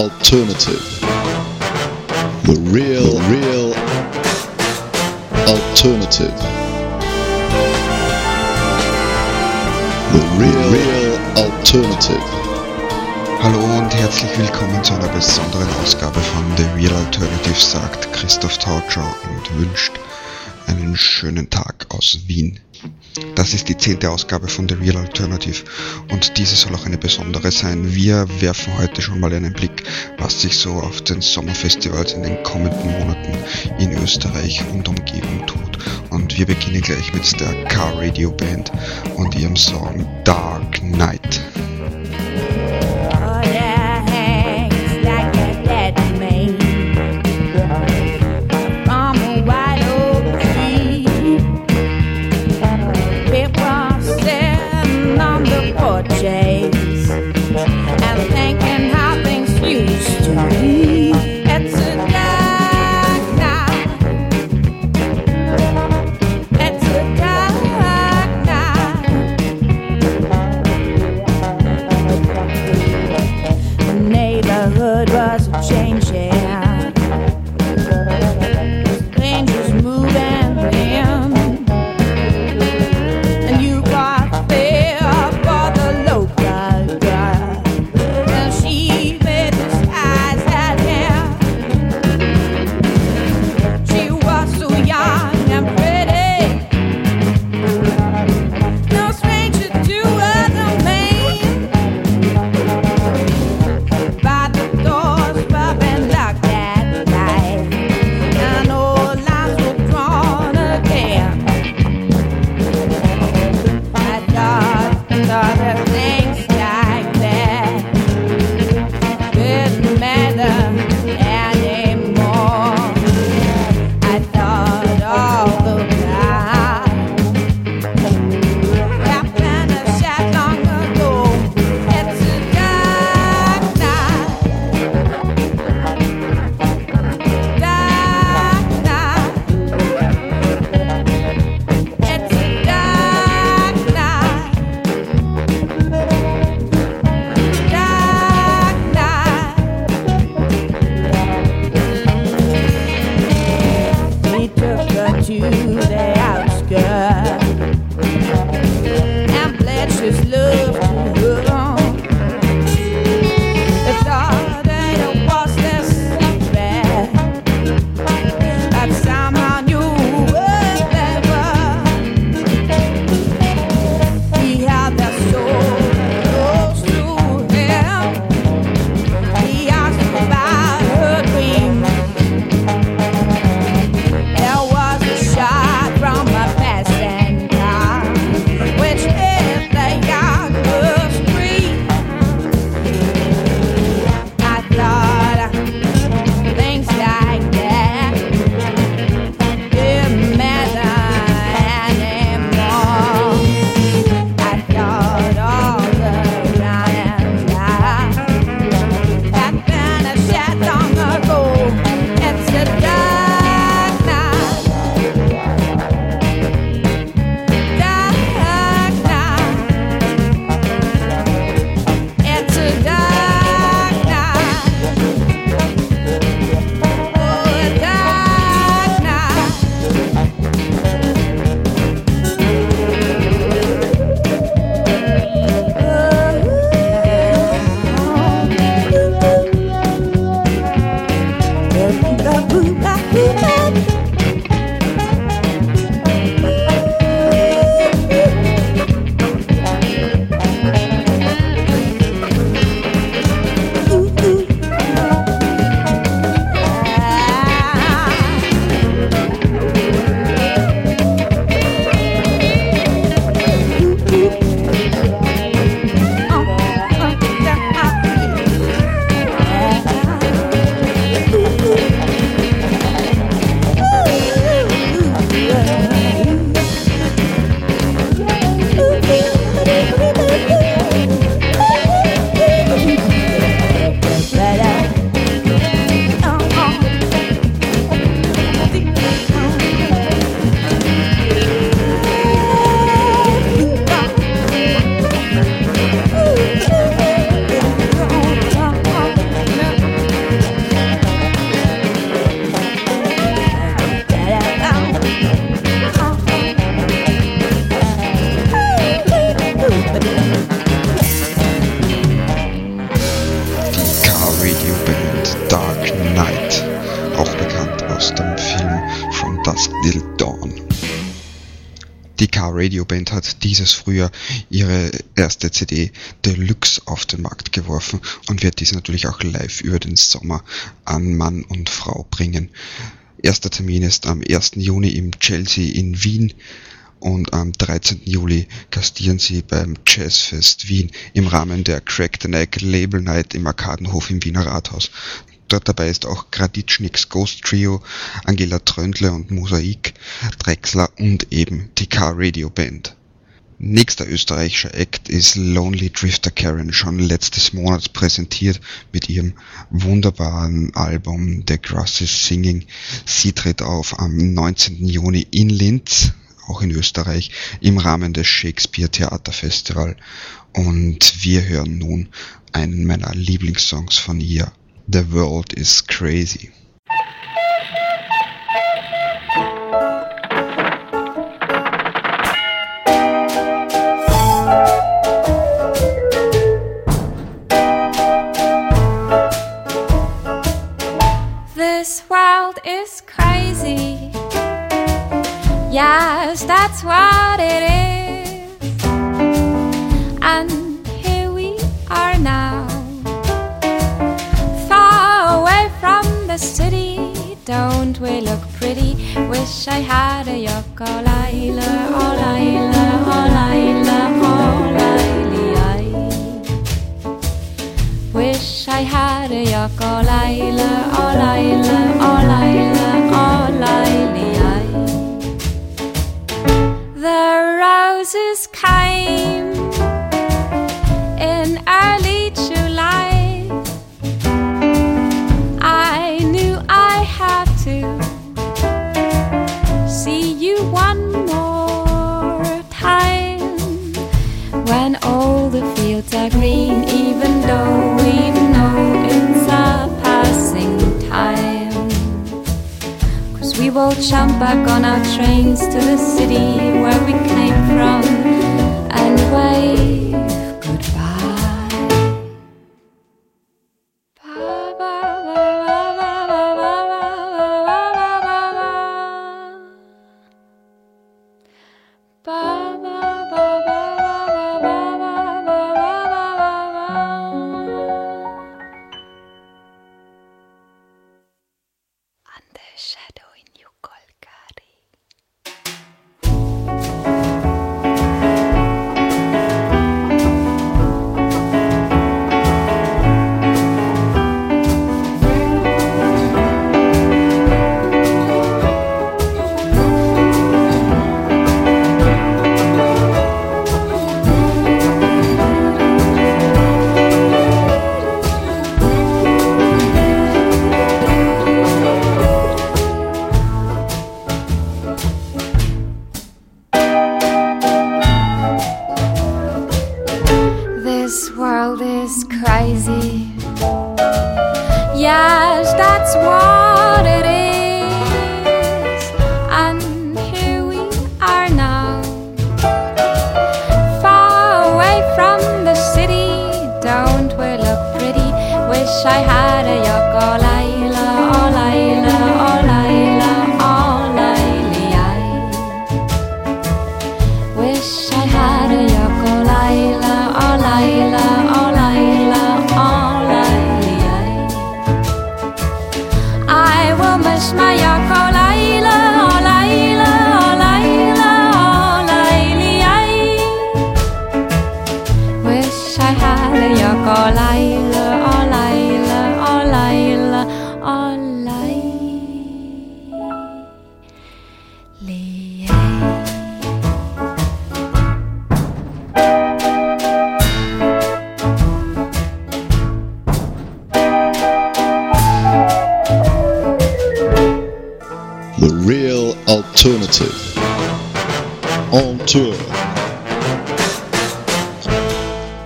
alternative. The real, real alternative. The real, real alternative. Hallo und herzlich willkommen zu einer besonderen Ausgabe von The Real Alternative, sagt Christoph Tautscher und wünscht einen schönen Tag aus Wien. Das ist die zehnte Ausgabe von The Real Alternative und diese soll auch eine besondere sein. Wir werfen heute schon mal einen Blick, was sich so auf den Sommerfestivals in den kommenden Monaten in Österreich und Umgebung tut. Und wir beginnen gleich mit der Car Radio Band und ihrem Song Dark Night. Radio Band hat dieses Frühjahr ihre erste CD Deluxe auf den Markt geworfen und wird diese natürlich auch live über den Sommer an Mann und Frau bringen. Erster Termin ist am 1. Juni im Chelsea in Wien und am 13. Juli gastieren sie beim Jazzfest Wien im Rahmen der Crack the Neck Label Night im Arkadenhof im Wiener Rathaus. Dort dabei ist auch Graditschniks Ghost Trio, Angela Tröndle und Mosaik, Drexler und eben Car Radio Band. Nächster österreichischer Act ist Lonely Drifter Karen, schon letztes Monat präsentiert mit ihrem wunderbaren Album The Grass is Singing. Sie tritt auf am 19. Juni in Linz auch in Österreich, im Rahmen des Shakespeare Theater Festival. Und wir hören nun einen meiner Lieblingssongs von ihr. The World is Crazy. This world is crazy. Yes, that's what it is. Don't we look pretty? Wish I had a yoko Laila, oh we will jump back on our trains to the city where we came from and wave That's why. Alternative. On tour.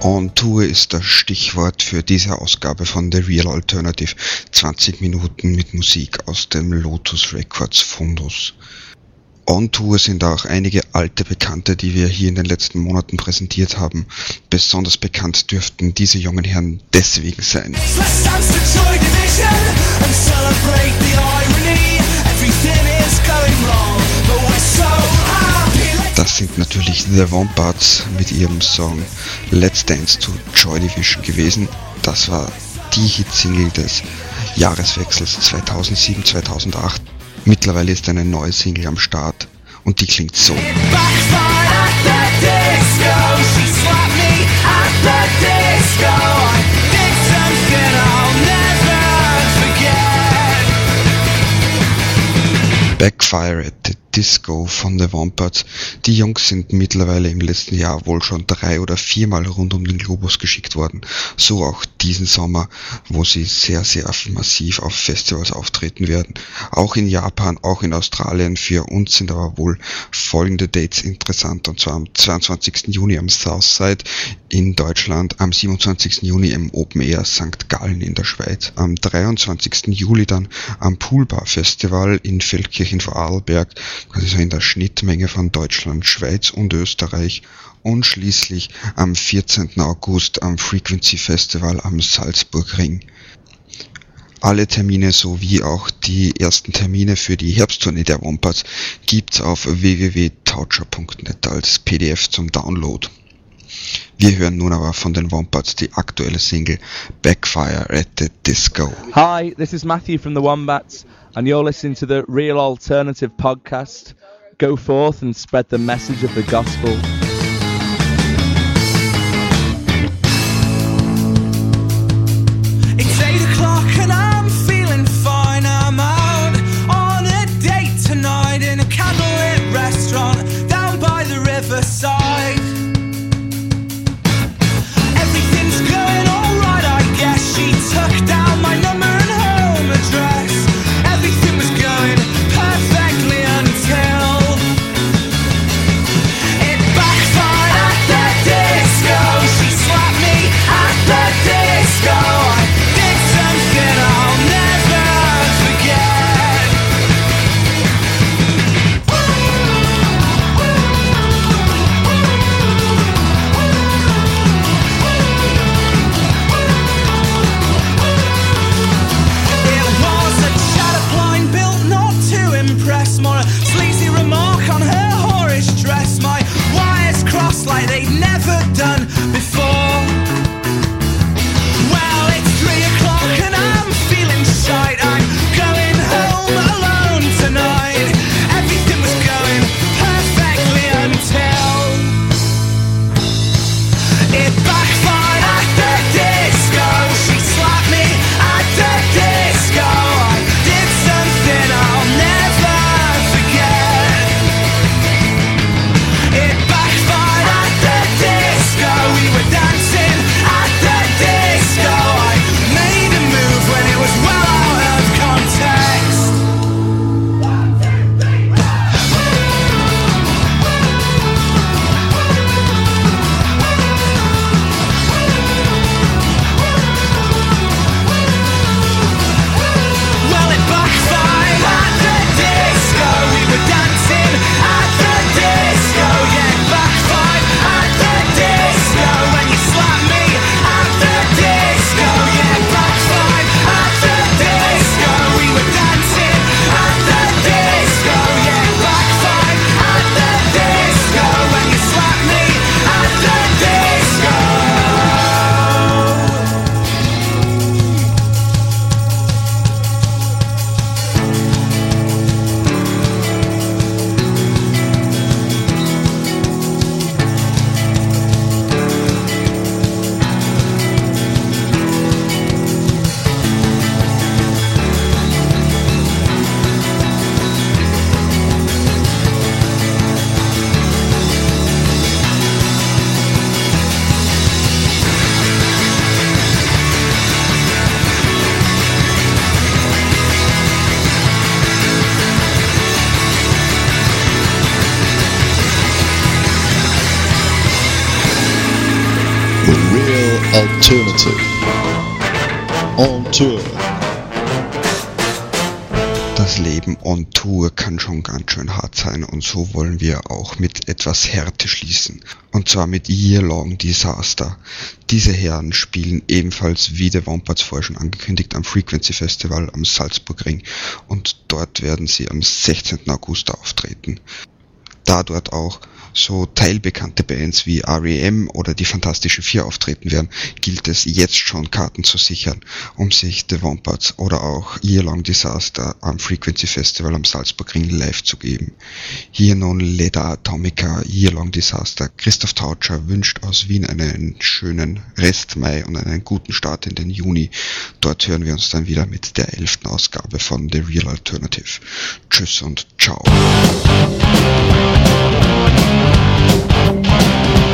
On Tour ist das Stichwort für diese Ausgabe von The Real Alternative. 20 Minuten mit Musik aus dem Lotus Records Fundus. On Tour sind auch einige alte Bekannte, die wir hier in den letzten Monaten präsentiert haben. Besonders bekannt dürften diese jungen Herren deswegen sein. Let's dance to Joy Division and celebrate the irony. Everything is going wrong, Das sind natürlich The Wombats mit ihrem Song Let's Dance to Joy Division gewesen. Das war die Hitsingle des Jahreswechsels 2007-2008. Mittlerweile ist eine neue Single am Start und die klingt so. Backfire at the Disco von The Wombats. Die Jungs sind mittlerweile im letzten Jahr wohl schon drei oder viermal rund um den Globus geschickt worden. So auch diesen Sommer, wo sie sehr, sehr massiv auf Festivals auftreten werden. Auch in Japan, auch in Australien. Für uns sind aber wohl folgende Dates interessant. Und zwar am 22. Juni am Southside in Deutschland, am 27. Juni im Open Air St. Gallen in der Schweiz, am 23. Juli dann am Poolbar Festival in Feldkirchen vor Arlberg, quasi so in der Schnittmenge von Deutschland, Schweiz und Österreich und schließlich am 14. August am Frequency Festival am Salzburgring. Alle Termine sowie auch die ersten Termine für die Herbsttournee der Wombats gibt's auf www.taucher.net als PDF zum Download. Wir hören nun aber von den Wombats die aktuelle Single Backfire at the Disco. Hi, this is Matthew from the Wombats, and you're listening to the Real Alternative podcast. Go forth and spread the message of the gospel. Alternative. On tour. Das Leben on Tour kann schon ganz schön hart sein und so wollen wir auch mit etwas Härte schließen. Und zwar mit Year Long Disaster. Diese Herren spielen ebenfalls wie der Wombats vorher schon angekündigt am Frequency Festival am Salzburgring und dort werden sie am 16. August auftreten. Da dort auch so teilbekannte Bands wie REM oder die Fantastischen Vier auftreten werden, gilt es jetzt schon Karten zu sichern, um sich The Wombats oder auch Yearlong Disaster am Frequency Festival am Salzburgring live zu geben. Hier nun Leda Atomica, Yearlong Disaster. Christoph Tautscher wünscht aus Wien einen schönen Rest Mai und einen guten Start in den Juni. Dort hören wir uns dann wieder mit der elften Ausgabe von The Real Alternative. Tschüss und ciao. Thank you.